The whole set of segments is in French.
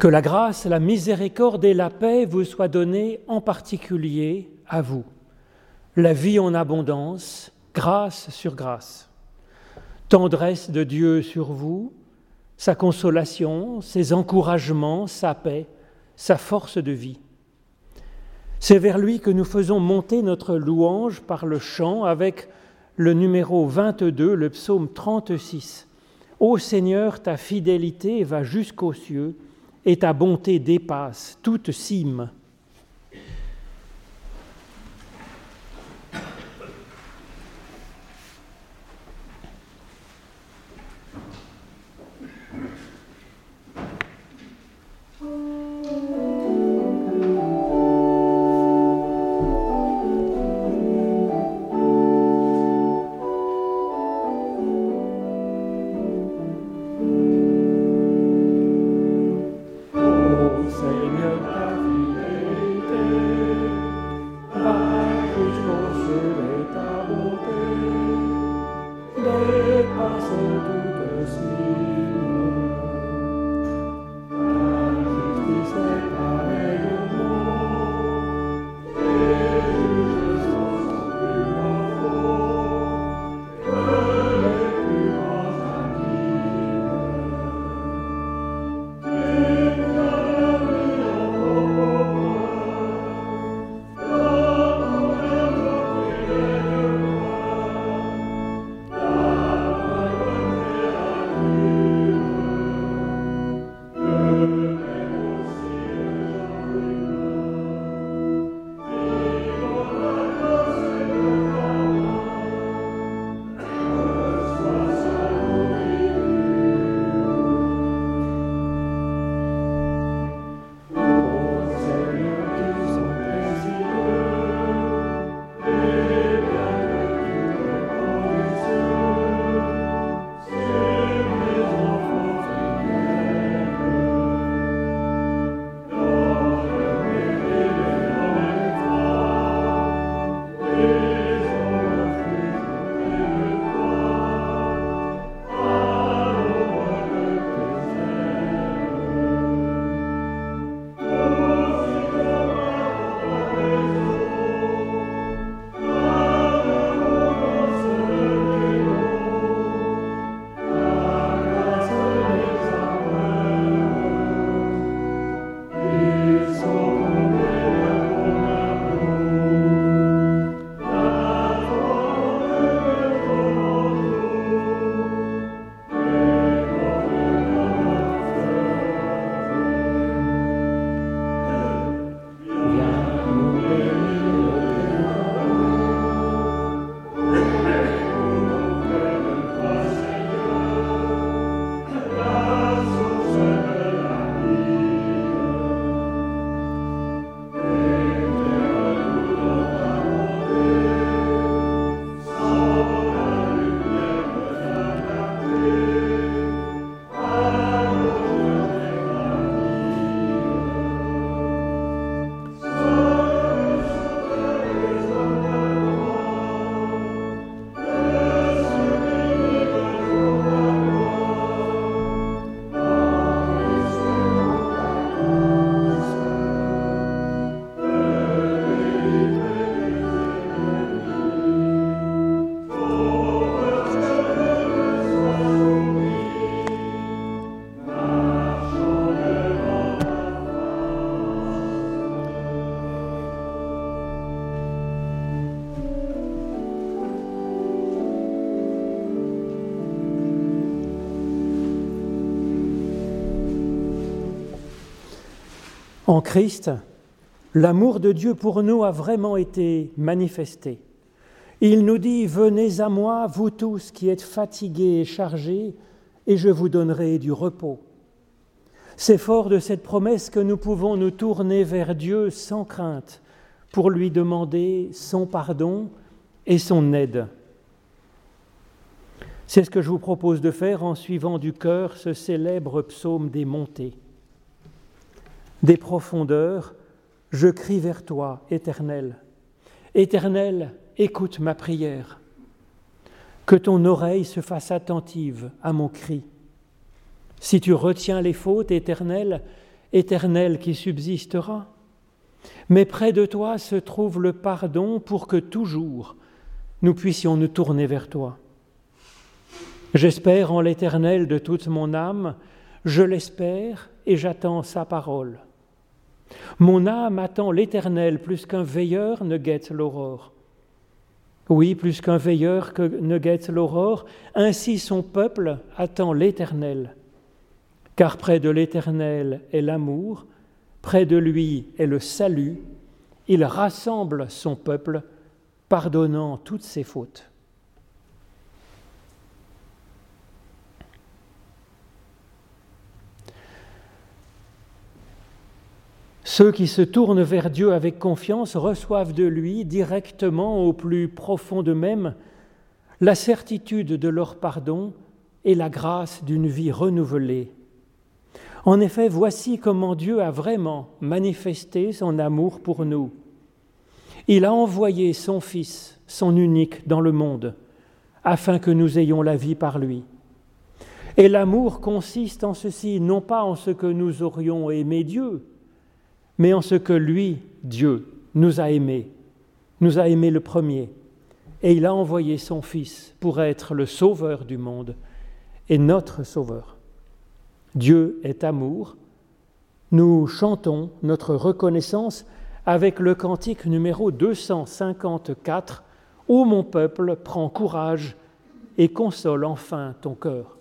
Que la grâce, la miséricorde et la paix vous soient données en particulier à vous. La vie en abondance, grâce sur grâce. Tendresse de Dieu sur vous, sa consolation, ses encouragements, sa paix, sa force de vie. C'est vers lui que nous faisons monter notre louange par le chant avec le numéro 22, le psaume 36. Ô Seigneur, ta fidélité va jusqu'aux cieux et ta bonté dépasse toute cime. En Christ, l'amour de Dieu pour nous a vraiment été manifesté. Il nous dit, venez à moi, vous tous qui êtes fatigués et chargés, et je vous donnerai du repos. C'est fort de cette promesse que nous pouvons nous tourner vers Dieu sans crainte pour lui demander son pardon et son aide. C'est ce que je vous propose de faire en suivant du cœur ce célèbre psaume des montées. Des profondeurs, je crie vers toi, Éternel. Éternel, écoute ma prière. Que ton oreille se fasse attentive à mon cri. Si tu retiens les fautes, Éternel, éternel qui subsistera. Mais près de toi se trouve le pardon pour que toujours nous puissions nous tourner vers toi. J'espère en l'Éternel de toute mon âme, je l'espère et j'attends sa parole. Mon âme attend l'Éternel plus qu'un veilleur ne guette l'aurore. Oui, plus qu'un veilleur que ne guette l'aurore, ainsi son peuple attend l'Éternel. Car près de l'Éternel est l'amour, près de lui est le salut, il rassemble son peuple, pardonnant toutes ses fautes. Ceux qui se tournent vers Dieu avec confiance reçoivent de lui directement au plus profond d'eux-mêmes la certitude de leur pardon et la grâce d'une vie renouvelée. En effet, voici comment Dieu a vraiment manifesté son amour pour nous. Il a envoyé son Fils, son unique, dans le monde, afin que nous ayons la vie par lui. Et l'amour consiste en ceci, non pas en ce que nous aurions aimé Dieu, mais en ce que lui, Dieu, nous a aimés, nous a aimés le premier, et il a envoyé son Fils pour être le sauveur du monde et notre sauveur. Dieu est amour. Nous chantons notre reconnaissance avec le cantique numéro 254, Ô mon peuple, prends courage et console enfin ton cœur.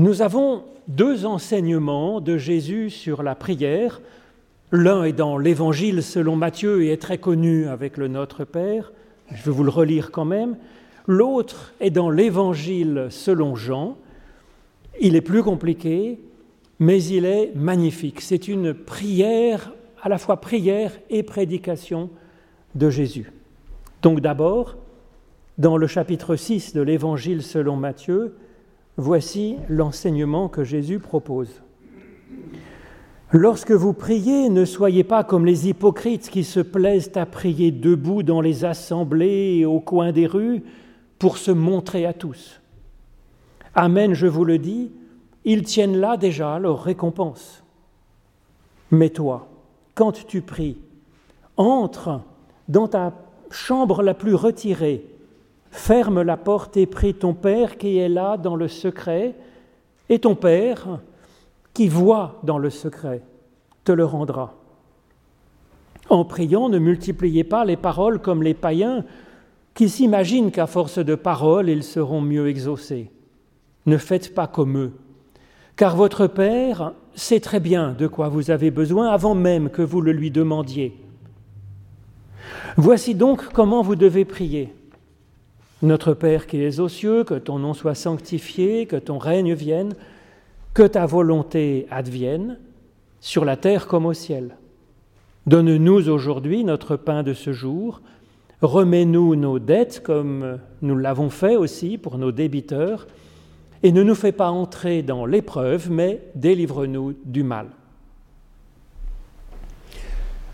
Nous avons deux enseignements de Jésus sur la prière. L'un est dans l'Évangile selon Matthieu et est très connu avec le Notre Père. Je vais vous le relire quand même. L'autre est dans l'Évangile selon Jean. Il est plus compliqué, mais il est magnifique. C'est une prière, à la fois prière et prédication de Jésus. Donc d'abord, dans le chapitre 6 de l'Évangile selon Matthieu, voici l'enseignement que Jésus propose. Lorsque vous priez, ne soyez pas comme les hypocrites qui se plaisent à prier debout dans les assemblées et au coin des rues pour se montrer à tous. Amen, je vous le dis, ils tiennent là déjà leur récompense. Mais toi, quand tu pries, entre dans ta chambre la plus retirée, ferme la porte et prie ton Père qui est là dans le secret, et ton Père, qui voit dans le secret te le rendra. En priant, ne multipliez pas les paroles comme les païens qui s'imaginent qu'à force de paroles, ils seront mieux exaucés. Ne faites pas comme eux, car votre Père sait très bien de quoi vous avez besoin avant même que vous le lui demandiez. Voici donc comment vous devez prier. Notre Père qui es aux cieux, que ton nom soit sanctifié, que ton règne vienne, que ta volonté advienne, sur la terre comme au ciel. Donne-nous aujourd'hui notre pain de ce jour, remets-nous nos dettes comme nous l'avons fait aussi pour nos débiteurs, et ne nous fais pas entrer dans l'épreuve, mais délivre-nous du mal.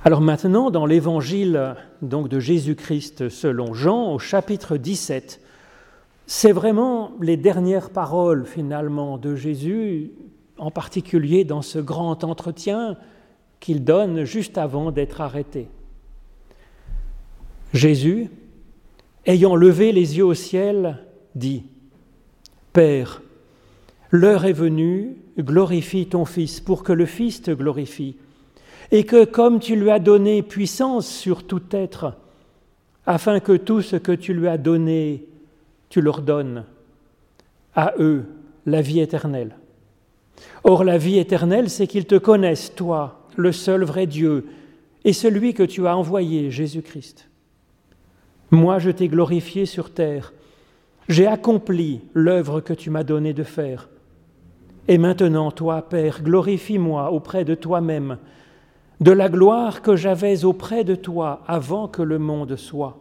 Alors maintenant, dans l'évangile donc de Jésus-Christ selon Jean, au chapitre 17, c'est vraiment les dernières paroles finalement de Jésus, en particulier dans ce grand entretien qu'il donne juste avant d'être arrêté. Jésus, ayant levé les yeux au ciel, dit, Père, l'heure est venue, glorifie ton Fils pour que le Fils te glorifie, et que comme tu lui as donné puissance sur tout être, afin que tout ce que tu lui as donné tu leur donnes à eux la vie éternelle. Or la vie éternelle, c'est qu'ils te connaissent, toi, le seul vrai Dieu, et celui que tu as envoyé, Jésus-Christ. Moi, je t'ai glorifié sur terre, j'ai accompli l'œuvre que tu m'as donné de faire. Et maintenant, toi, Père, glorifie-moi auprès de toi-même, de la gloire que j'avais auprès de toi avant que le monde soit.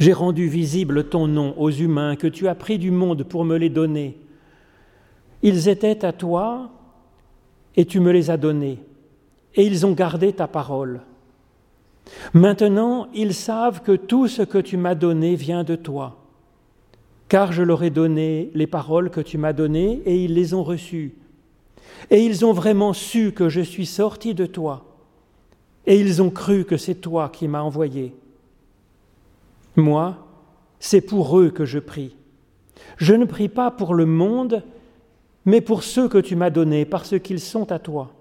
J'ai rendu visible ton nom aux humains que tu as pris du monde pour me les donner. Ils étaient à toi et tu me les as donnés, et ils ont gardé ta parole. Maintenant, ils savent que tout ce que tu m'as donné vient de toi, car je leur ai donné les paroles que tu m'as données, et ils les ont reçues. Et ils ont vraiment su que je suis sorti de toi, et ils ont cru que c'est toi qui m'as envoyé. Moi, c'est pour eux que je prie. Je ne prie pas pour le monde, mais pour ceux que tu m'as donnés, parce qu'ils sont à toi.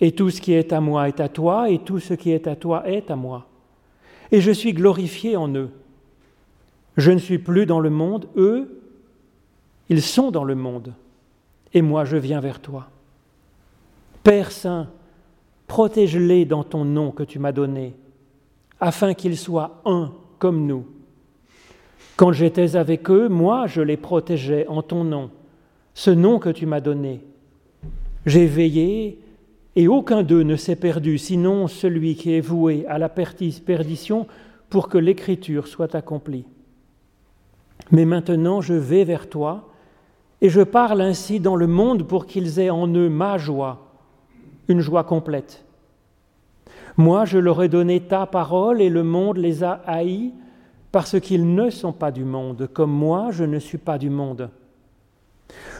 Et tout ce qui est à moi est à toi, et tout ce qui est à toi est à moi. Et je suis glorifié en eux. Je ne suis plus dans le monde, eux, ils sont dans le monde, et moi je viens vers toi. Père Saint, protège-les dans ton nom que tu m'as donné, afin qu'ils soient un comme nous. Quand j'étais avec eux, moi, je les protégeais en ton nom, ce nom que tu m'as donné. J'ai veillé et aucun d'eux ne s'est perdu, sinon celui qui est voué à la perdition pour que l'écriture soit accomplie. Mais maintenant je vais vers toi, et je parle ainsi dans le monde pour qu'ils aient en eux ma joie, une joie complète. Moi, je leur ai donné ta parole et le monde les a haïs parce qu'ils ne sont pas du monde, comme moi, je ne suis pas du monde.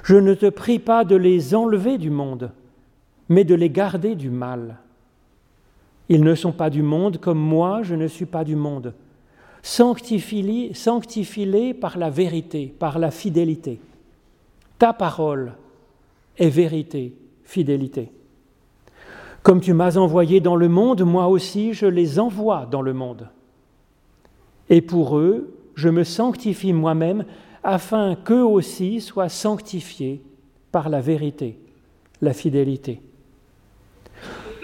Je ne te prie pas de les enlever du monde, mais de les garder du mal. Ils ne sont pas du monde, comme moi, je ne suis pas du monde. Sanctifie-les par la vérité, par la fidélité. Ta parole est vérité, fidélité. Comme tu m'as envoyé dans le monde, moi aussi je les envoie dans le monde. Et pour eux, je me sanctifie moi-même afin qu'eux aussi soient sanctifiés par la vérité, la fidélité.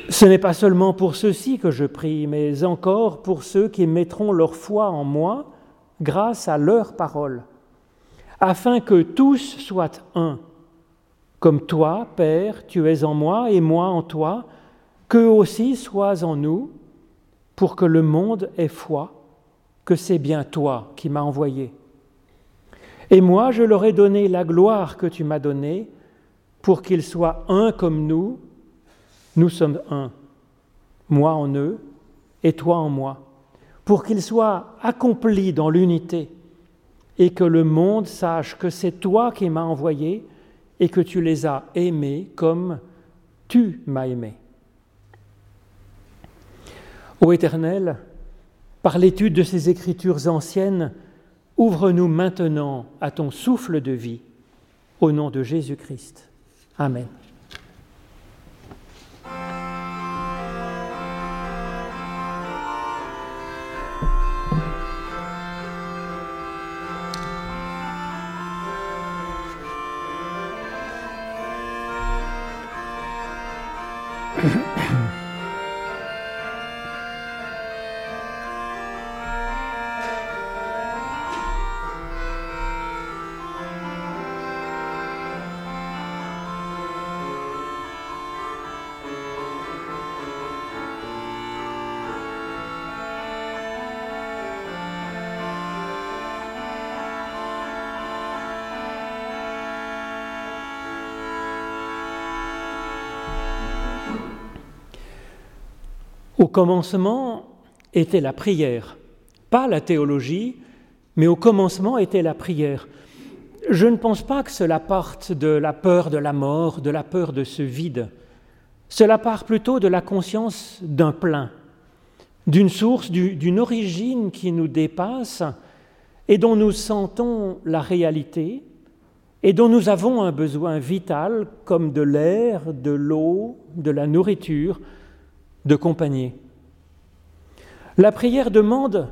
Ce n'est pas seulement pour ceux-ci que je prie, mais encore pour ceux qui mettront leur foi en moi grâce à leur parole, afin que tous soient un, comme toi, Père, tu es en moi et moi en toi, qu'eux aussi soient en nous, pour que le monde ait foi que c'est bien toi qui m'as envoyé. Et moi, je leur ai donné la gloire que tu m'as donnée, pour qu'ils soient un comme nous. Nous sommes un, moi en eux et toi en moi, pour qu'ils soient accomplis dans l'unité et que le monde sache que c'est toi qui m'as envoyé et que tu les as aimés comme tu m'as aimé. Ô Éternel, par l'étude de ces écritures anciennes, ouvre-nous maintenant à ton souffle de vie, au nom de Jésus-Christ. Amen. Commencement était la prière, pas la théologie, mais au commencement était la prière. Je ne pense pas que cela parte de la peur de la mort, de la peur de ce vide. Cela part plutôt de la conscience d'un plein, d'une source, d'une origine qui nous dépasse et dont nous sentons la réalité et dont nous avons un besoin vital comme de l'air, de l'eau, de la nourriture, de compagnie. La prière demande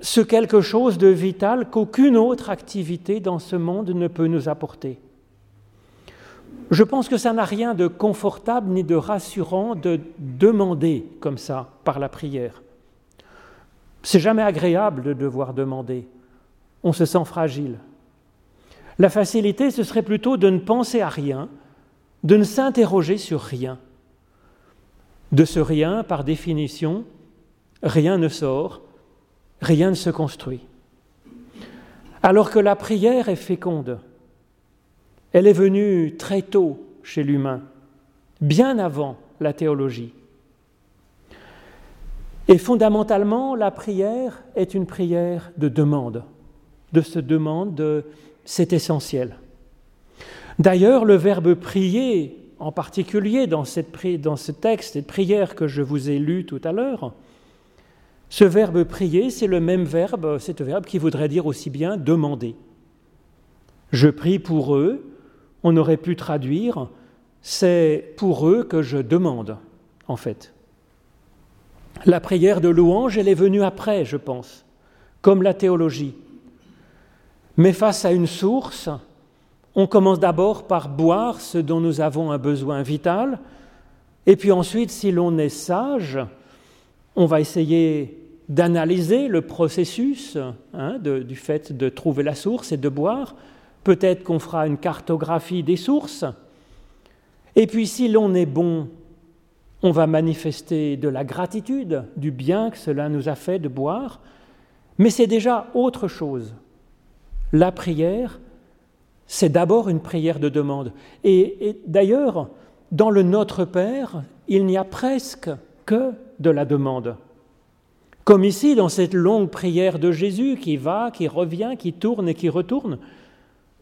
ce quelque chose de vital qu'aucune autre activité dans ce monde ne peut nous apporter. Je pense que ça n'a rien de confortable ni de rassurant de demander comme ça par la prière. C'est jamais agréable de devoir demander. On se sent fragile. La facilité, ce serait plutôt de ne penser à rien, de ne s'interroger sur rien. De ce rien, par définition, rien ne sort, rien ne se construit. Alors que la prière est féconde, elle est venue très tôt chez l'humain, bien avant la théologie. Et fondamentalement, la prière est une prière de demande, de se demande, c'est essentiel. D'ailleurs, le verbe prier en particulier dans, cette, dans ce texte, cette prière que je vous ai lue tout à l'heure, ce verbe prier, c'est le même verbe, c'est verbe qui voudrait dire aussi bien demander. Je prie pour eux, on aurait pu traduire, c'est pour eux que je demande, en fait. La prière de louange, elle est venue après, je pense, comme la théologie. Mais face à une source, on commence d'abord par boire ce dont nous avons un besoin vital, et puis ensuite, si l'on est sage, on va essayer d'analyser le processus hein, du fait de trouver la source et de boire. Peut-être qu'on fera une cartographie des sources. Et puis si l'on est bon, on va manifester de la gratitude, du bien que cela nous a fait de boire. Mais c'est déjà autre chose. La prière, c'est d'abord une prière de demande. Et, d'ailleurs, dans le Notre Père, il n'y a presque que de la demande. Comme ici, dans cette longue prière de Jésus qui va, qui revient, qui tourne et qui retourne,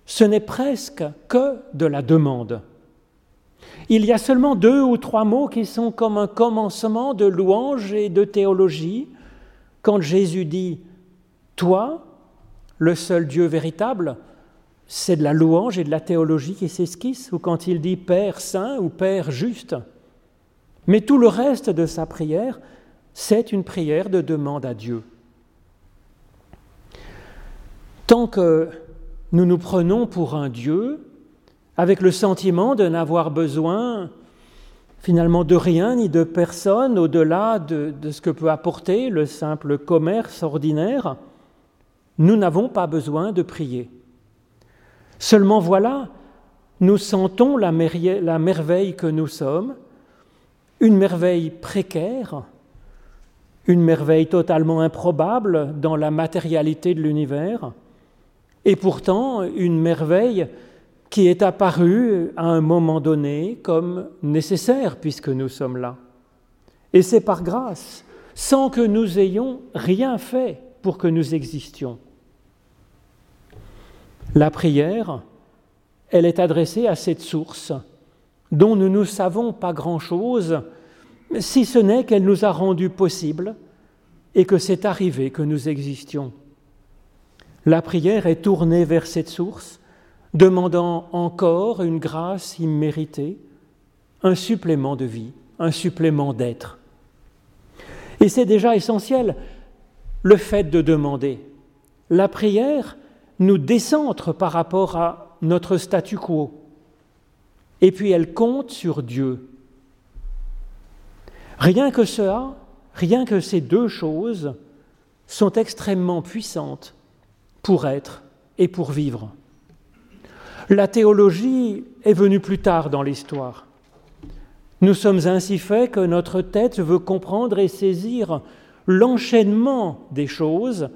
ce n'est presque que de la demande. Il y a seulement deux ou trois mots qui sont comme un commencement de louange et de théologie. Quand Jésus dit Toi, le seul Dieu véritable, c'est de la louange et de la théologie qui s'esquissent, ou quand il dit Père saint ou Père juste. Mais tout le reste de sa prière, c'est une prière de demande à Dieu. Tant que nous nous prenons pour un Dieu, avec le sentiment de n'avoir besoin finalement de rien ni de personne au-delà de, de, ce que peut apporter le simple commerce ordinaire, nous n'avons pas besoin de prier. Seulement voilà, nous sentons la, merveille que nous sommes, une merveille précaire, une merveille totalement improbable dans la matérialité de l'univers, et pourtant une merveille qui est apparue à un moment donné comme nécessaire puisque nous sommes là. Et c'est par grâce, sans que nous ayons rien fait pour que nous existions. La prière, elle est adressée à cette source dont nous ne savons pas grand-chose, si ce n'est qu'elle nous a rendu possible et que c'est arrivé que nous existions. La prière est tournée vers cette source, demandant encore une grâce imméritée, un supplément de vie, un supplément d'être. Et c'est déjà essentiel, le fait de demander. La prière nous décentre par rapport à notre statu quo. Et puis elle compte sur Dieu. Rien que cela, rien que ces deux choses sont extrêmement puissantes pour être et pour vivre. La théologie est venue plus tard dans l'histoire. Nous sommes ainsi faits que notre tête veut comprendre et saisir l'enchaînement des choses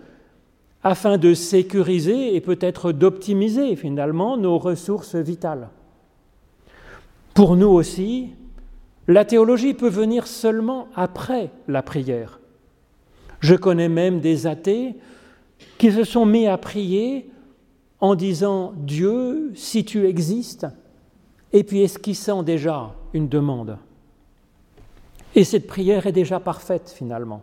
afin de sécuriser et peut-être d'optimiser finalement nos ressources vitales. Pour nous aussi, la théologie peut venir seulement après la prière. Je connais même des athées qui se sont mis à prier en disant Dieu, si tu existes, et puis esquissant déjà une demande. Et cette prière est déjà parfaite finalement.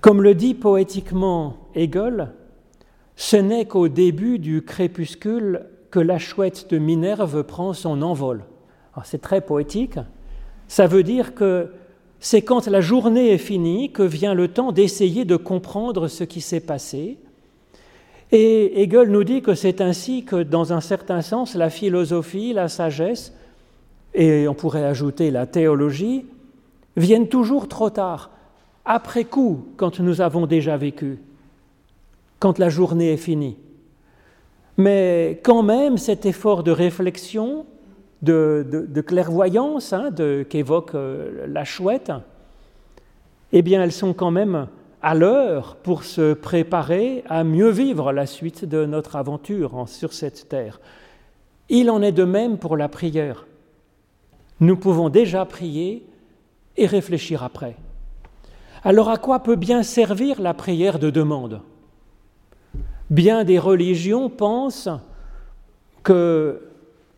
Comme le dit poétiquement Hegel, ce n'est qu'au début du crépuscule que la chouette de Minerve prend son envol. C'est très poétique. Ça veut dire que c'est quand la journée est finie que vient le temps d'essayer de comprendre ce qui s'est passé. Et Hegel nous dit que c'est ainsi que, dans un certain sens, la philosophie, la sagesse, et on pourrait ajouter la théologie, viennent toujours trop tard après coup, quand nous avons déjà vécu, quand la journée est finie. Mais quand même, cet effort de réflexion, de, clairvoyance hein, qu'évoque euh, la chouette, eh bien, elles sont quand même à l'heure pour se préparer à mieux vivre la suite de notre aventure sur cette terre. Il en est de même pour la prière. Nous pouvons déjà prier et réfléchir après. Alors à quoi peut bien servir la prière de demande? Bien des religions pensent que,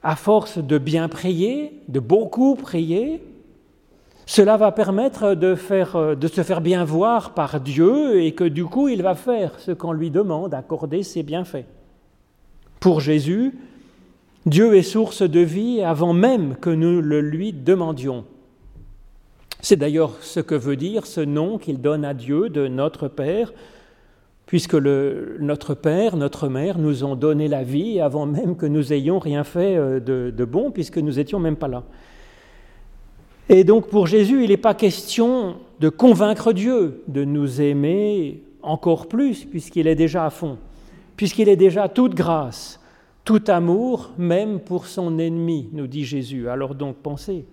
à force de bien prier, de beaucoup prier, cela va permettre de, de, se faire bien voir par Dieu et que du coup il va faire ce qu'on lui demande, accorder ses bienfaits. Pour Jésus, Dieu est source de vie avant même que nous le lui demandions. C'est d'ailleurs ce que veut dire ce nom qu'il donne à Dieu de notre Père, puisque notre Père, notre Mère nous ont donné la vie avant même que nous ayons rien fait euh, de, de bon, puisque nous n'étions même pas là. Et donc pour Jésus, il n'est pas question de convaincre Dieu de nous aimer encore plus, puisqu'il est déjà à fond, puisqu'il est déjà toute grâce, tout amour, même pour son ennemi, nous dit Jésus. Alors donc pensez,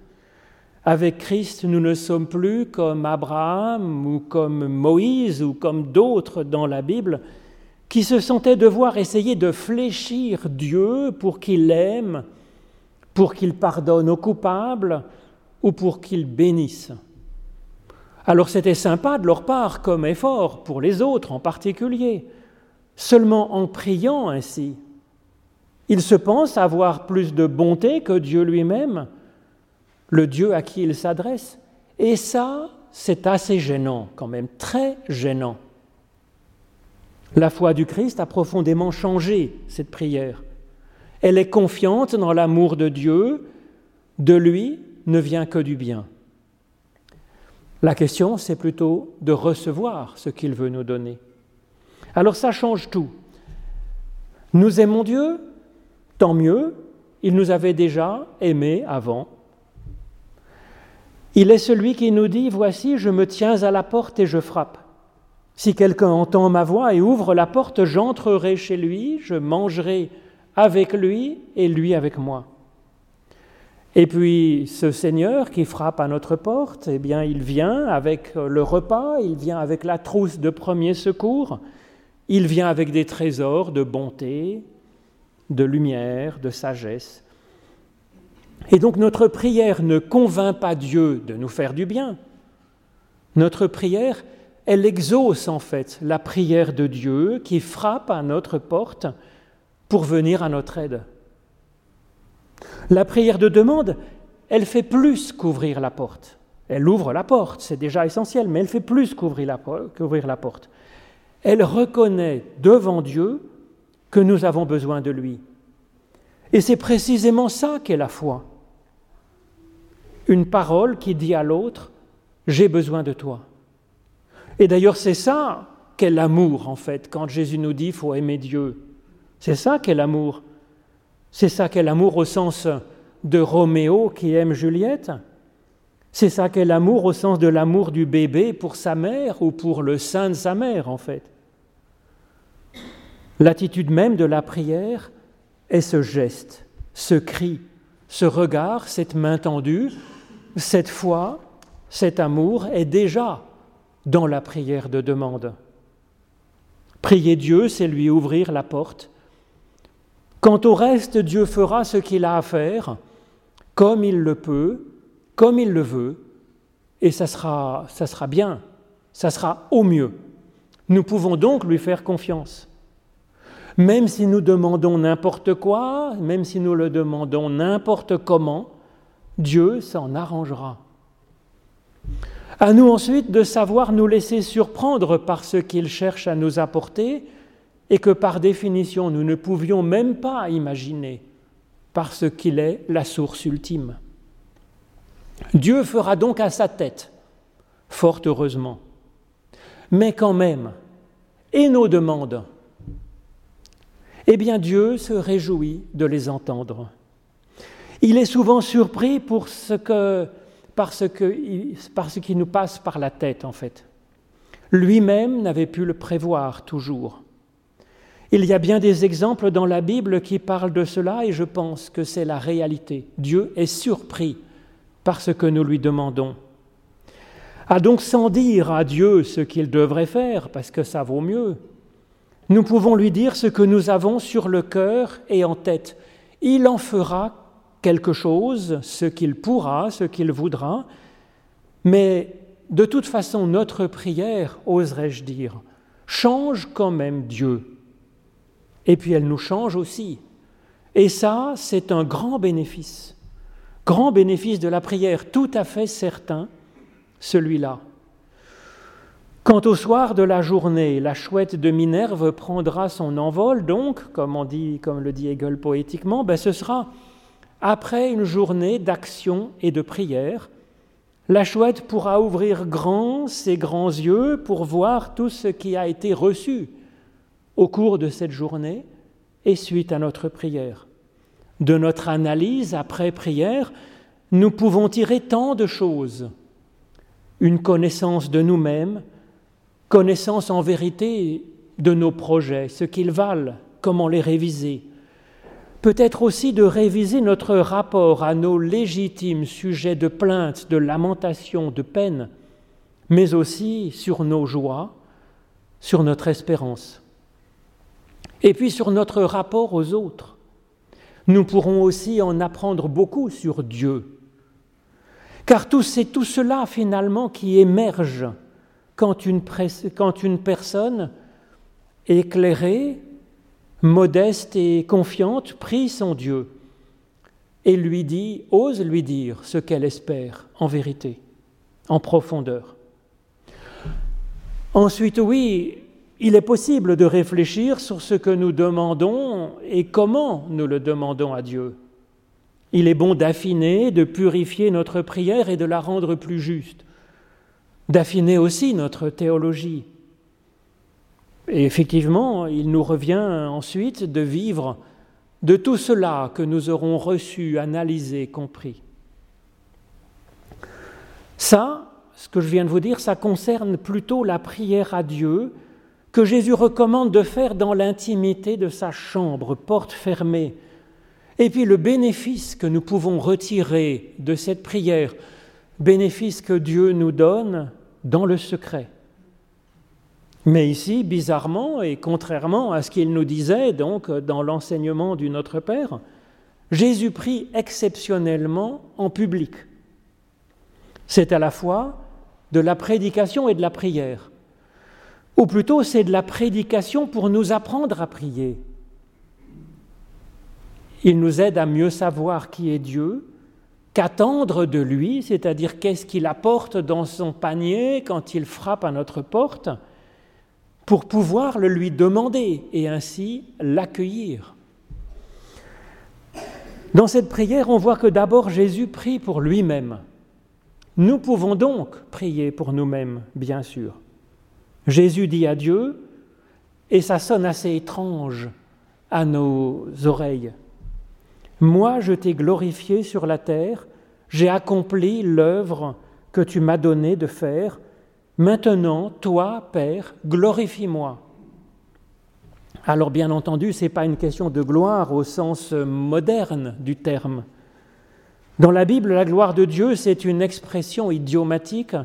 avec Christ, nous ne sommes plus comme Abraham ou comme Moïse ou comme d'autres dans la Bible qui se sentaient devoir essayer de fléchir Dieu pour qu'il l'aime, pour qu'il pardonne aux coupables ou pour qu'il bénisse. Alors c'était sympa de leur part comme effort, pour les autres en particulier, seulement en priant ainsi. Ils se pensent avoir plus de bonté que Dieu lui-même, le Dieu à qui il s'adresse. Et ça, c'est assez gênant quand même, très gênant. La foi du Christ a profondément changé cette prière. Elle est confiante dans l'amour de Dieu, de lui ne vient que du bien. La question, c'est plutôt de recevoir ce qu'il veut nous donner. Alors ça change tout. Nous aimons Dieu, tant mieux, il nous avait déjà aimés avant, il est celui qui nous dit, Voici, je me tiens à la porte et je frappe. Si quelqu'un entend ma voix et ouvre la porte, j'entrerai chez lui, je mangerai avec lui et lui avec moi. Et puis ce Seigneur qui frappe à notre porte, eh bien il vient avec le repas, il vient avec la trousse de premier secours, il vient avec des trésors de bonté, de lumière, de sagesse. Et donc notre prière ne convainc pas Dieu de nous faire du bien. Notre prière, elle exauce en fait la prière de Dieu qui frappe à notre porte pour venir à notre aide. La prière de demande, elle fait plus qu'ouvrir la porte. Elle ouvre la porte, c'est déjà essentiel, mais elle fait plus qu'ouvrir la, porte. Elle reconnaît devant Dieu que nous avons besoin de lui. Et c'est précisément ça qu'est la foi. Une parole qui dit à l'autre, j'ai besoin de toi. Et d'ailleurs, c'est ça qu'est l'amour, en fait, quand Jésus nous dit, il faut aimer Dieu. C'est ça qu'est l'amour. C'est ça qu'est l'amour au sens de Roméo qui aime Juliette. C'est ça qu'est l'amour au sens de l'amour du bébé pour sa mère ou pour le sein de sa mère, en fait. L'attitude même de la prière est ce geste, ce cri, ce regard, cette main tendue, cette foi, cet amour est déjà dans la prière de demande. Prier Dieu, c'est lui ouvrir la porte. Quant au reste, Dieu fera ce qu'il a à faire, comme il le peut, comme il le veut, et ça sera, ça sera bien, ça sera au mieux. Nous pouvons donc lui faire confiance. Même si nous demandons n'importe quoi, même si nous le demandons n'importe comment, Dieu s'en arrangera. À nous ensuite de savoir nous laisser surprendre par ce qu'il cherche à nous apporter et que par définition nous ne pouvions même pas imaginer parce qu'il est la source ultime. Dieu fera donc à sa tête, fort heureusement. Mais quand même, et nos demandes Eh bien Dieu se réjouit de les entendre. Il est souvent surpris pour ce qu'il nous passe par la tête, en fait. Lui-même n'avait pu le prévoir toujours. Il y a bien des exemples dans la Bible qui parlent de cela et je pense que c'est la réalité. Dieu est surpris par ce que nous lui demandons. À donc sans dire à Dieu ce qu'il devrait faire, parce que ça vaut mieux, nous pouvons lui dire ce que nous avons sur le cœur et en tête. Il en fera quelque chose, ce qu'il pourra, ce qu'il voudra, mais de toute façon, notre prière, oserais-je dire, change quand même Dieu. Et puis elle nous change aussi. Et ça, c'est un grand bénéfice. Grand bénéfice de la prière, tout à fait certain, celui-là. Quant au soir de la journée, la chouette de Minerve prendra son envol, donc, comme, on dit, comme le dit Hegel poétiquement, ben ce sera après une journée d'action et de prière, la chouette pourra ouvrir grand ses grands yeux pour voir tout ce qui a été reçu au cours de cette journée et suite à notre prière. De notre analyse après prière, nous pouvons tirer tant de choses. Une connaissance de nous-mêmes, connaissance en vérité de nos projets, ce qu'ils valent, comment les réviser, peut-être aussi de réviser notre rapport à nos légitimes sujets de plainte, de lamentation, de peine, mais aussi sur nos joies, sur notre espérance, et puis sur notre rapport aux autres. Nous pourrons aussi en apprendre beaucoup sur Dieu, car c'est tout cela finalement qui émerge quand une, personne éclairée modeste et confiante, prie son Dieu et lui dit, ose lui dire ce qu'elle espère en vérité, en profondeur. Ensuite, oui, il est possible de réfléchir sur ce que nous demandons et comment nous le demandons à Dieu. Il est bon d'affiner, de purifier notre prière et de la rendre plus juste, d'affiner aussi notre théologie, et effectivement, il nous revient ensuite de vivre de tout cela que nous aurons reçu, analysé, compris. Ça, ce que je viens de vous dire, ça concerne plutôt la prière à Dieu que Jésus recommande de faire dans l'intimité de sa chambre, porte fermée. Et puis le bénéfice que nous pouvons retirer de cette prière, bénéfice que Dieu nous donne dans le secret. Mais ici, bizarrement et contrairement à ce qu'il nous disait donc dans l'enseignement du Notre Père, Jésus prie exceptionnellement en public. C'est à la fois de la prédication et de la prière. Ou plutôt, c'est de la prédication pour nous apprendre à prier. Il nous aide à mieux savoir qui est Dieu, qu'attendre de lui, c'est-à-dire qu'est-ce qu'il apporte dans son panier quand il frappe à notre porte, pour pouvoir le lui demander et ainsi l'accueillir. Dans cette prière, on voit que d'abord Jésus prie pour lui-même. Nous pouvons donc prier pour nous-mêmes, bien sûr. Jésus dit à Dieu, et ça sonne assez étrange à nos oreilles. Moi, je t'ai glorifié sur la terre, j'ai accompli l'œuvre que tu m'as donné de faire. Maintenant, toi, Père, glorifie-moi. Alors bien entendu, ce n'est pas une question de gloire au sens moderne du terme. Dans la Bible, la gloire de Dieu, c'est une expression idiomatique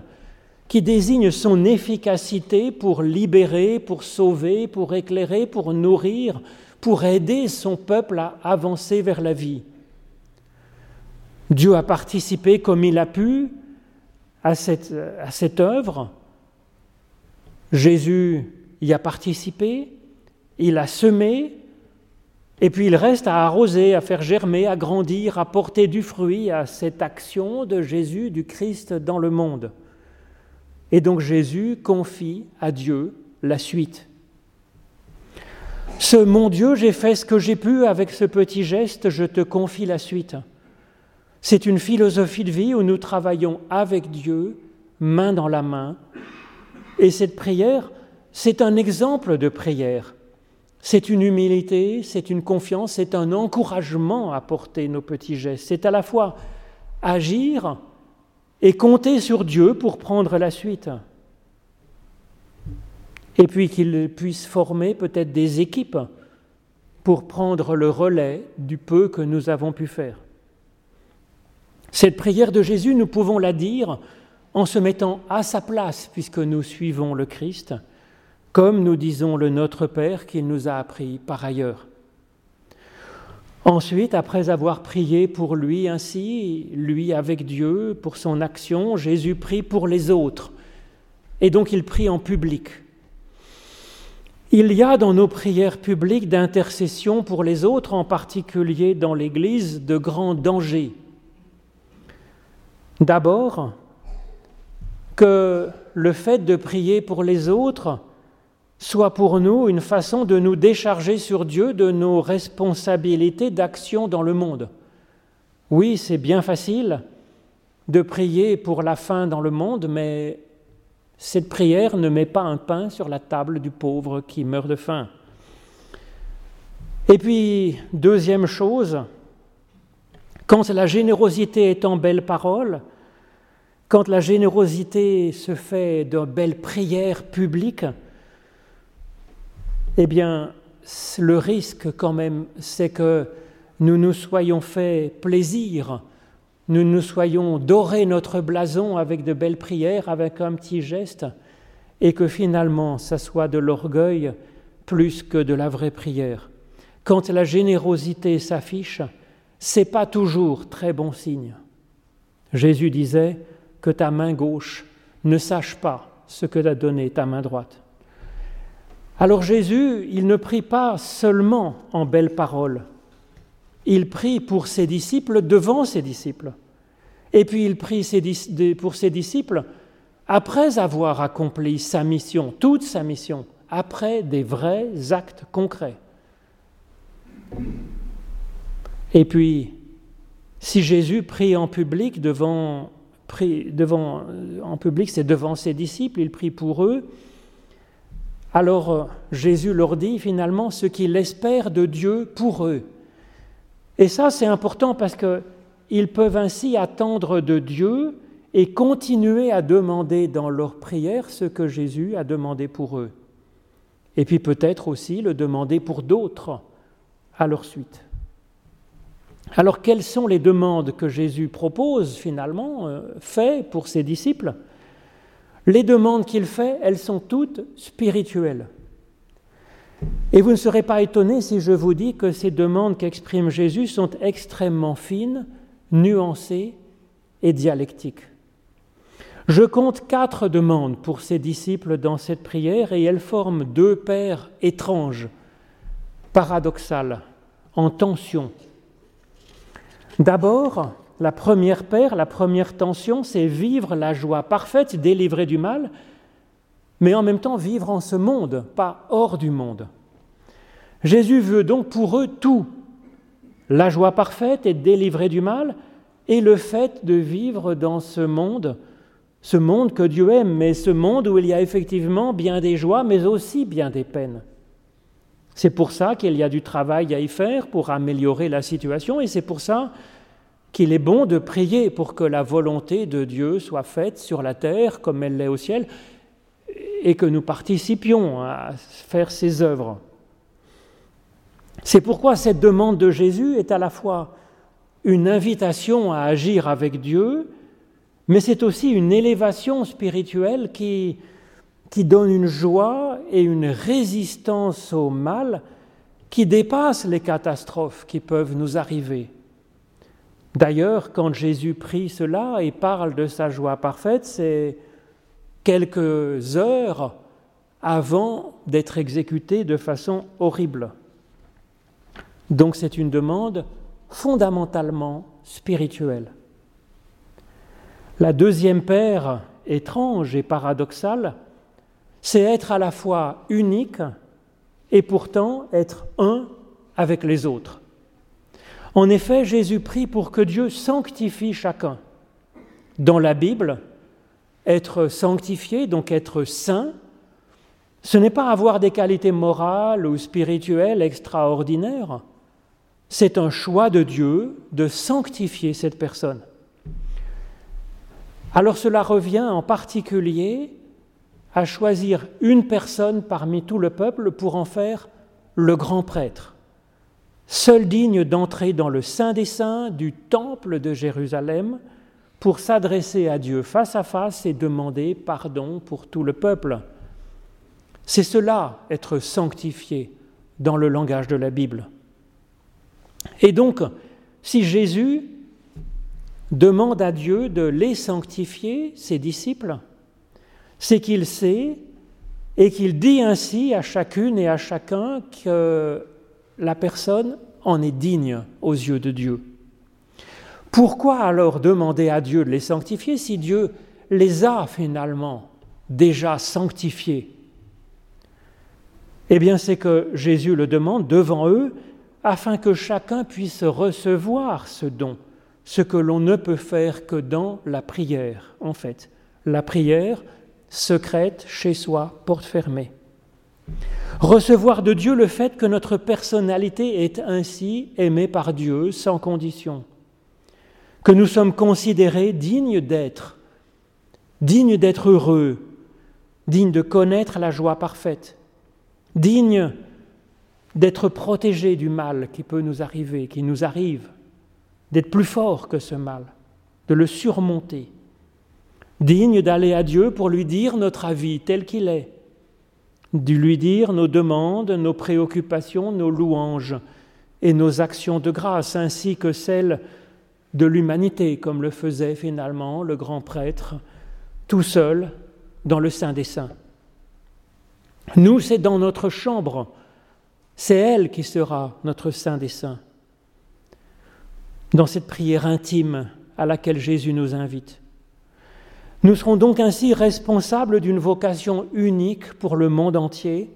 qui désigne son efficacité pour libérer, pour sauver, pour éclairer, pour nourrir, pour aider son peuple à avancer vers la vie. Dieu a participé comme il a pu à cette, à œuvre. Jésus y a participé, il a semé, et puis il reste à arroser, à faire germer, à grandir, à porter du fruit à cette action de Jésus, du Christ dans le monde. Et donc Jésus confie à Dieu la suite. Ce mon Dieu, j'ai fait ce que j'ai pu avec ce petit geste, je te confie la suite. C'est une philosophie de vie où nous travaillons avec Dieu, main dans la main. Et cette prière, c'est un exemple de prière. C'est une humilité, c'est une confiance, c'est un encouragement à porter nos petits gestes. C'est à la fois agir et compter sur Dieu pour prendre la suite et puis qu'il puisse former peut-être des équipes pour prendre le relais du peu que nous avons pu faire. Cette prière de Jésus, nous pouvons la dire en se mettant à sa place, puisque nous suivons le Christ, comme nous disons le Notre Père qu'il nous a appris par ailleurs. Ensuite, après avoir prié pour lui ainsi, lui avec Dieu, pour son action, Jésus prie pour les autres. Et donc il prie en public. Il y a dans nos prières publiques d'intercession pour les autres, en particulier dans l'Église, de grands dangers. D'abord, que le fait de prier pour les autres soit pour nous une façon de nous décharger sur Dieu de nos responsabilités d'action dans le monde. Oui, c'est bien facile de prier pour la faim dans le monde, mais cette prière ne met pas un pain sur la table du pauvre qui meurt de faim. Et puis, deuxième chose, quand la générosité est en belles paroles, quand la générosité se fait de belles prières publiques, eh bien, le risque quand même, c'est que nous nous soyons fait plaisir nous nous soyons dorés notre blason avec de belles prières, avec un petit geste, et que finalement ça soit de l'orgueil plus que de la vraie prière. Quand la générosité s'affiche, c'est pas toujours très bon signe. Jésus disait que ta main gauche ne sache pas ce que t'a donné ta main droite. Alors Jésus, il ne prie pas seulement en belles paroles, il prie pour ses disciples devant ses disciples. Et puis il prie pour ses disciples après avoir accompli sa mission, toute sa mission, après des vrais actes concrets. Et puis, si Jésus prie en public devant, devant en public, c'est devant ses disciples, il prie pour eux. Alors euh, Jésus leur dit finalement ce qu'il espère de Dieu pour eux. Et ça, c'est important parce qu'ils peuvent ainsi attendre de Dieu et continuer à demander dans leur prière ce que Jésus a demandé pour eux. et puis peut-être aussi le demander pour d'autres à leur suite. Alors quelles sont les demandes que Jésus propose finalement, euh, fait pour ses disciples? Les demandes qu'il fait, elles sont toutes spirituelles. Et vous ne serez pas étonnés si je vous dis que ces demandes qu'exprime Jésus sont extrêmement fines, nuancées et dialectiques. Je compte quatre demandes pour ses disciples dans cette prière et elles forment deux paires étranges, paradoxales, en tension. D'abord, la première paire, la première tension, c'est vivre la joie parfaite, délivrée du mal, mais en même temps vivre en ce monde, pas hors du monde. Jésus veut donc pour eux tout, la joie parfaite et délivrée du mal, et le fait de vivre dans ce monde, ce monde que Dieu aime, mais ce monde où il y a effectivement bien des joies, mais aussi bien des peines. C'est pour ça qu'il y a du travail à y faire pour améliorer la situation, et c'est pour ça qu'il est bon de prier pour que la volonté de Dieu soit faite sur la terre comme elle l'est au ciel, et que nous participions à faire ses œuvres. C'est pourquoi cette demande de Jésus est à la fois une invitation à agir avec Dieu, mais c'est aussi une élévation spirituelle qui, donne une joie et une résistance au mal qui dépasse les catastrophes qui peuvent nous arriver. D'ailleurs, quand Jésus prie cela et parle de sa joie parfaite, c'est quelques heures avant d'être exécuté de façon horrible. Donc c'est une demande fondamentalement spirituelle. La deuxième paire, étrange et paradoxale, c'est être à la fois unique et pourtant être un avec les autres. En effet, Jésus prie pour que Dieu sanctifie chacun. Dans la Bible, être sanctifié, donc être saint, ce n'est pas avoir des qualités morales ou spirituelles extraordinaires, c'est un choix de Dieu de sanctifier cette personne. Alors cela revient en particulier à choisir une personne parmi tout le peuple pour en faire le grand prêtre, seul digne d'entrer dans le Saint des Saints du Temple de Jérusalem pour s'adresser à Dieu face à face et demander pardon pour tout le peuple. C'est cela, être sanctifié dans le langage de la Bible. Et donc, si Jésus demande à Dieu de les sanctifier, ses disciples, c'est qu'il sait et qu'il dit ainsi à chacune et à chacun que la personne en est digne aux yeux de Dieu. Pourquoi alors demander à Dieu de les sanctifier si Dieu les a finalement déjà sanctifiés? Eh bien c'est que Jésus le demande devant eux afin que chacun puisse recevoir ce don ce que l'on ne peut faire que dans la prière, en fait. La prière secrète chez soi, porte fermée. Recevoir de Dieu le fait que notre personnalité est ainsi aimée par Dieu sans condition, que nous sommes considérés dignes d'être, dignes d'être heureux, dignes de connaître la joie parfaite, dignes d'être protégés du mal qui peut nous arriver, qui nous arrive, d'être plus fort que ce mal, de le surmonter, digne d'aller à Dieu pour lui dire notre avis tel qu'il est, de lui dire nos demandes, nos préoccupations, nos louanges et nos actions de grâce, ainsi que celles de l'humanité, comme le faisait finalement le grand prêtre, tout seul dans le Saint des Saints. Nous, c'est dans notre chambre, c'est elle qui sera notre Saint des Saints dans cette prière intime à laquelle Jésus nous invite. Nous serons donc ainsi responsables d'une vocation unique pour le monde entier,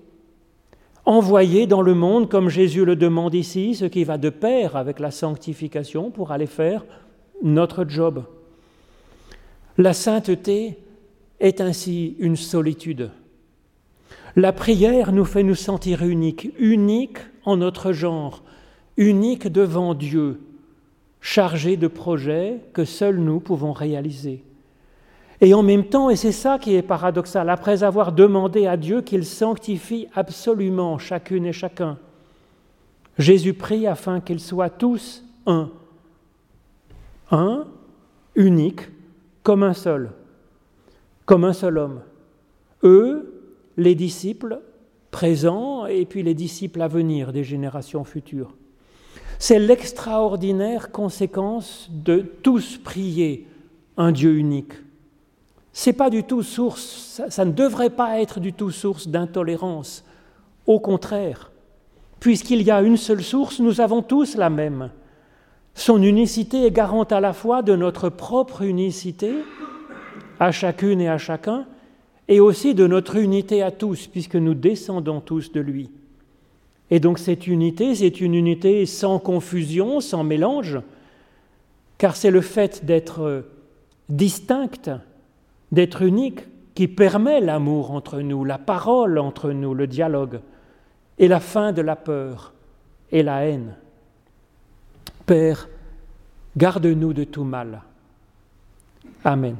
envoyés dans le monde, comme Jésus le demande ici, ce qui va de pair avec la sanctification pour aller faire notre job. La sainteté est ainsi une solitude. La prière nous fait nous sentir uniques, uniques en notre genre, uniques devant Dieu, chargés de projets que seuls nous pouvons réaliser. Et en même temps, et c'est ça qui est paradoxal, après avoir demandé à Dieu qu'il sanctifie absolument chacune et chacun, Jésus prie afin qu'ils soient tous un. Un, unique, comme un seul, comme un seul homme. Eux, les disciples présents et puis les disciples à venir des générations futures. C'est l'extraordinaire conséquence de tous prier un Dieu unique. C'est pas du tout source, ça, ne devrait pas être du tout source d'intolérance. Au contraire, puisqu'il y a une seule source, nous avons tous la même. Son unicité est garante à la fois de notre propre unicité, à chacune et à chacun, et aussi de notre unité à tous, puisque nous descendons tous de lui. Et donc cette unité, c'est une unité sans confusion, sans mélange, car c'est le fait d'être distincte, d'être unique, qui permet l'amour entre nous, la parole entre nous, le dialogue, et la fin de la peur et la haine. Père, garde-nous de tout mal. Amen.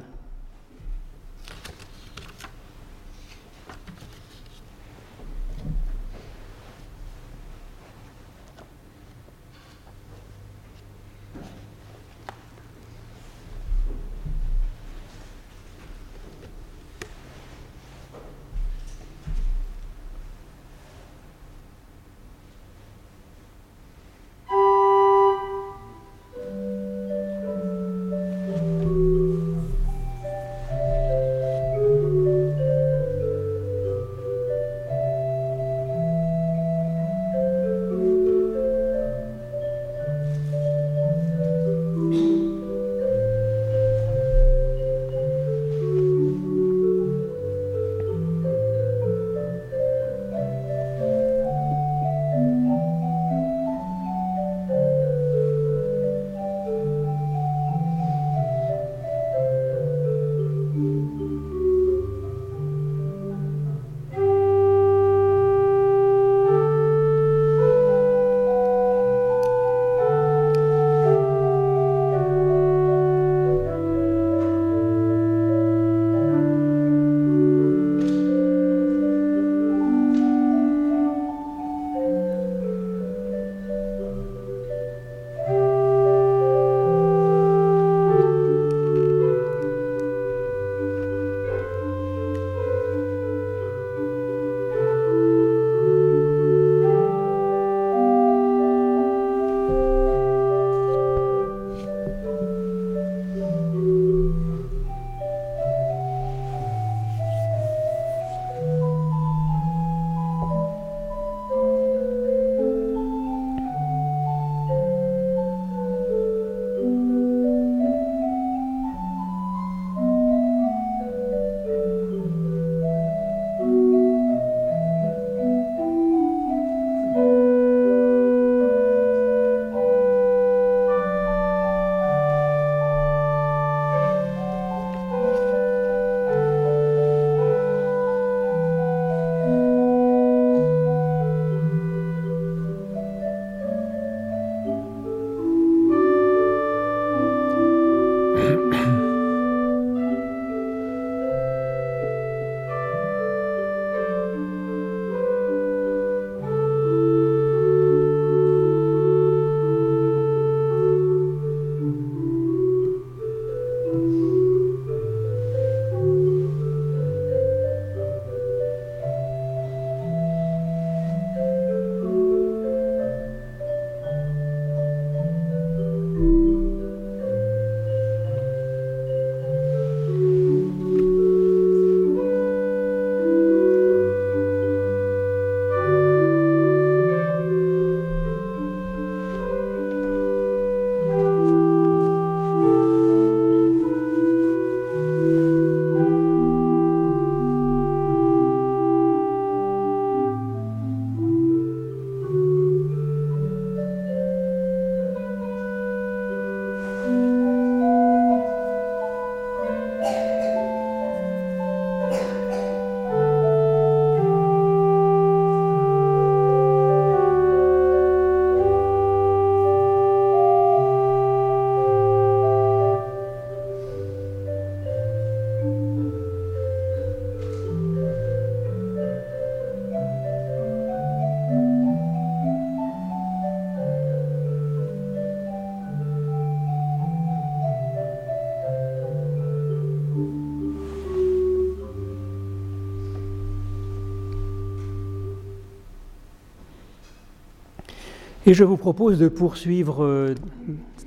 Et je vous propose de poursuivre euh,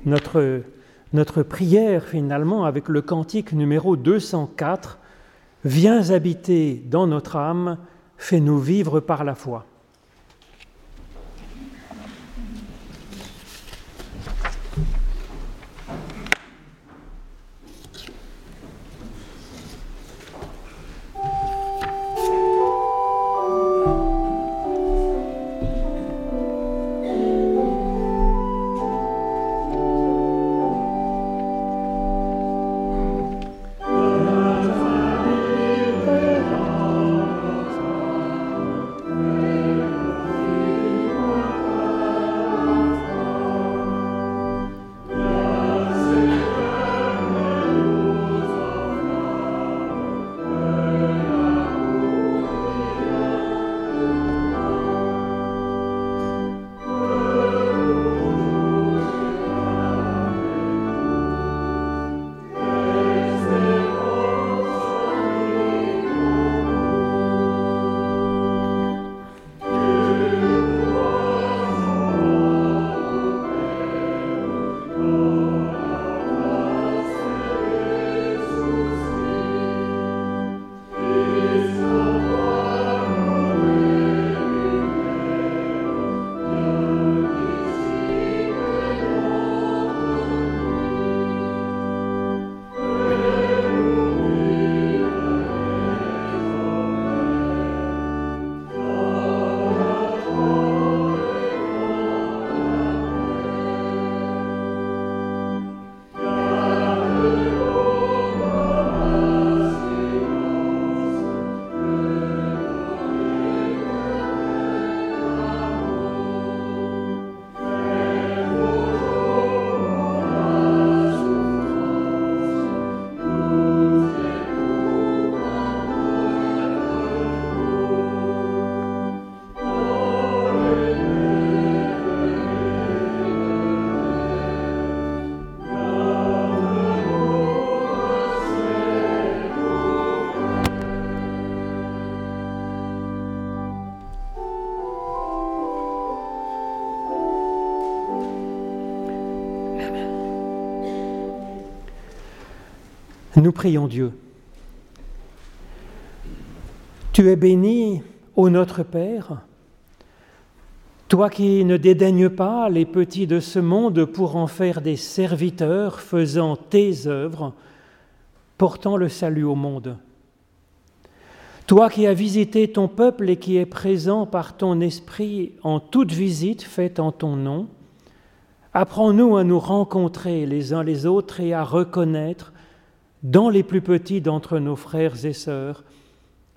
notre, notre prière finalement avec le cantique numéro 204, Viens habiter dans notre âme, fais-nous vivre par la foi. Nous prions Dieu. Tu es béni, ô notre Père, toi qui ne dédaignes pas les petits de ce monde pour en faire des serviteurs faisant tes œuvres, portant le salut au monde. Toi qui as visité ton peuple et qui es présent par ton esprit en toute visite faite en ton nom, apprends-nous à nous rencontrer les uns les autres et à reconnaître dans les plus petits d'entre nos frères et sœurs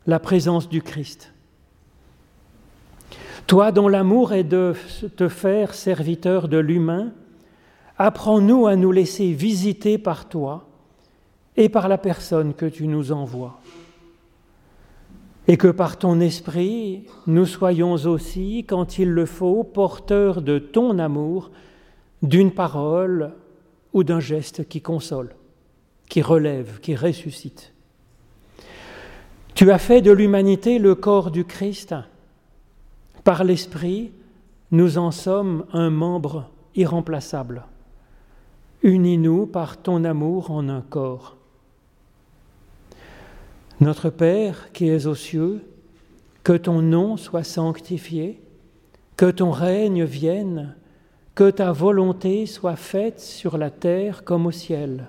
la présence du Christ. Toi dont l'amour est de te faire serviteur de l'humain, apprends-nous à nous laisser visiter par toi et par la personne que tu nous envoies. Et que par ton esprit, nous soyons aussi, quand il le faut, porteurs de ton amour, d'une parole ou d'un geste qui console qui relève, qui ressuscite. Tu as fait de l'humanité le corps du Christ. Par l'Esprit, nous en sommes un membre irremplaçable. Unis-nous par ton amour en un corps. Notre Père qui es aux cieux, que ton nom soit sanctifié, que ton règne vienne, que ta volonté soit faite sur la terre comme au ciel.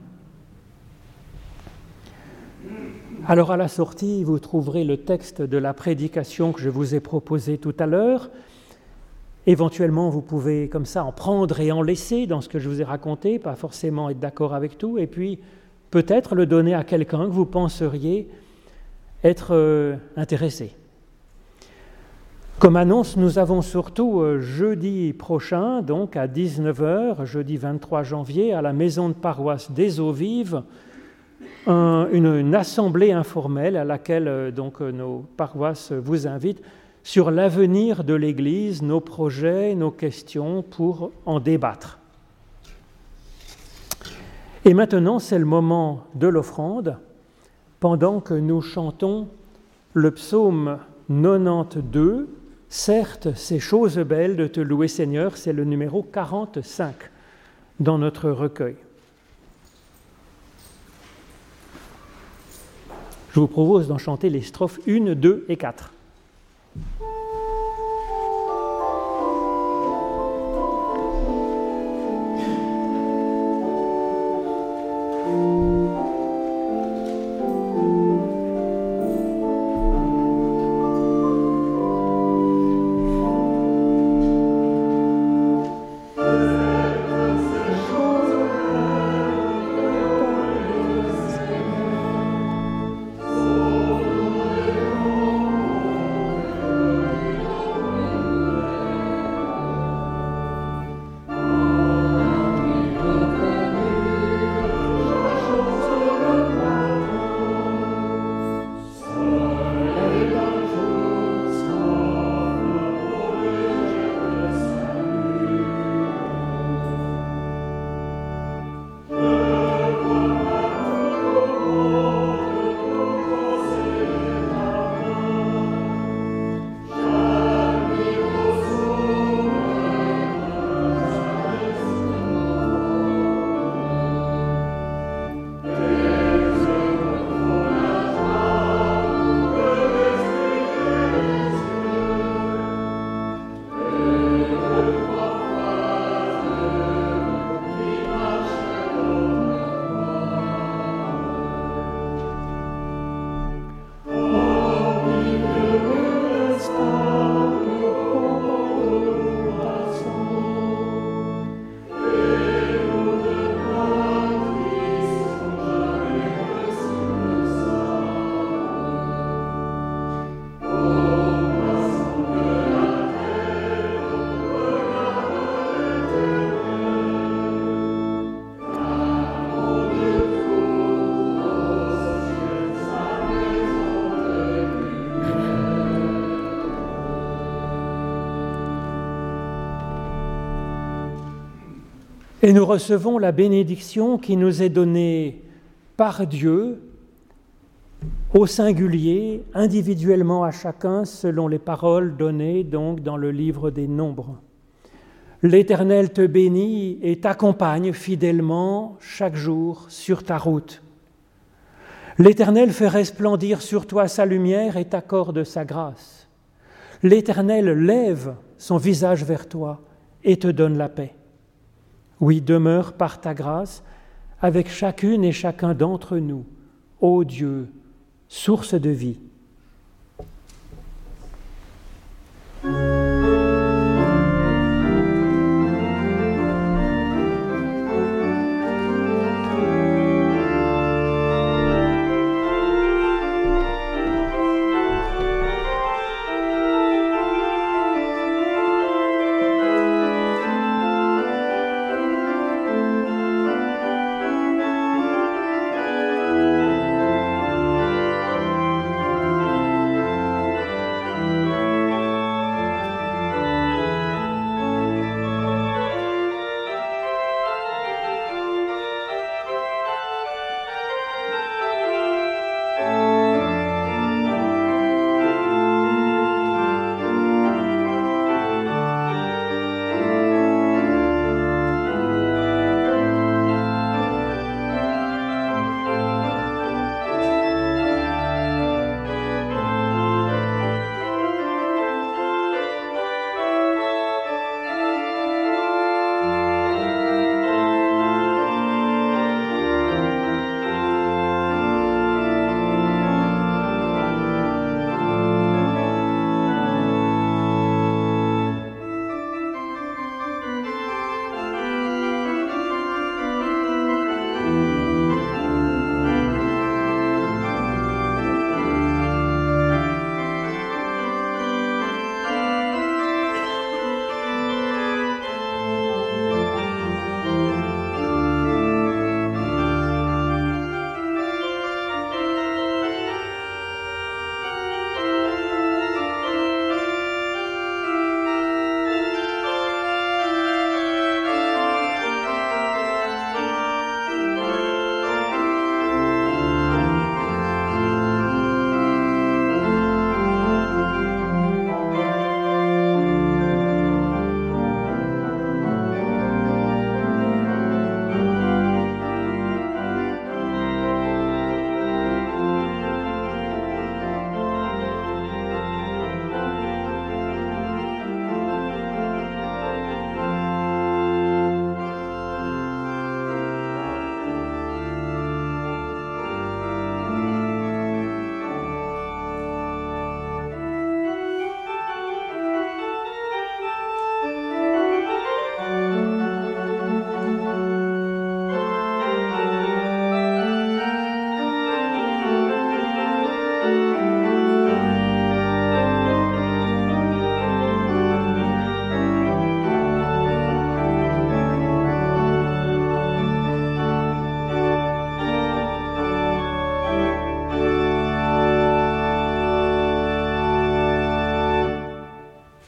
Alors à la sortie, vous trouverez le texte de la prédication que je vous ai proposé tout à l'heure. Éventuellement, vous pouvez comme ça en prendre et en laisser dans ce que je vous ai raconté, pas forcément être d'accord avec tout, et puis peut-être le donner à quelqu'un que vous penseriez être euh, intéressé. Comme annonce, nous avons surtout euh, jeudi prochain, donc à 19h, jeudi 23 janvier, à la maison de paroisse des Eaux Vives, une, assemblée informelle à laquelle euh, donc, euh, nos paroisses vous invitent sur l'avenir de l'Église, nos projets, nos questions pour en débattre. Et maintenant, c'est le moment de l'offrande, pendant que nous chantons le psaume 92 Certes, c'est chose belle de te louer Seigneur, c'est le numéro 45 dans notre recueil. Je vous propose d'en chanter les strophes 1, 2 et 4. Et nous recevons la bénédiction qui nous est donnée par Dieu au singulier, individuellement à chacun, selon les paroles données donc dans le livre des Nombres. L'Éternel te bénit et t'accompagne fidèlement chaque jour sur ta route. L'Éternel fait resplendir sur toi sa lumière et t'accorde sa grâce. L'Éternel lève son visage vers toi et te donne la paix. Oui, demeure par ta grâce avec chacune et chacun d'entre nous, ô Dieu, source de vie.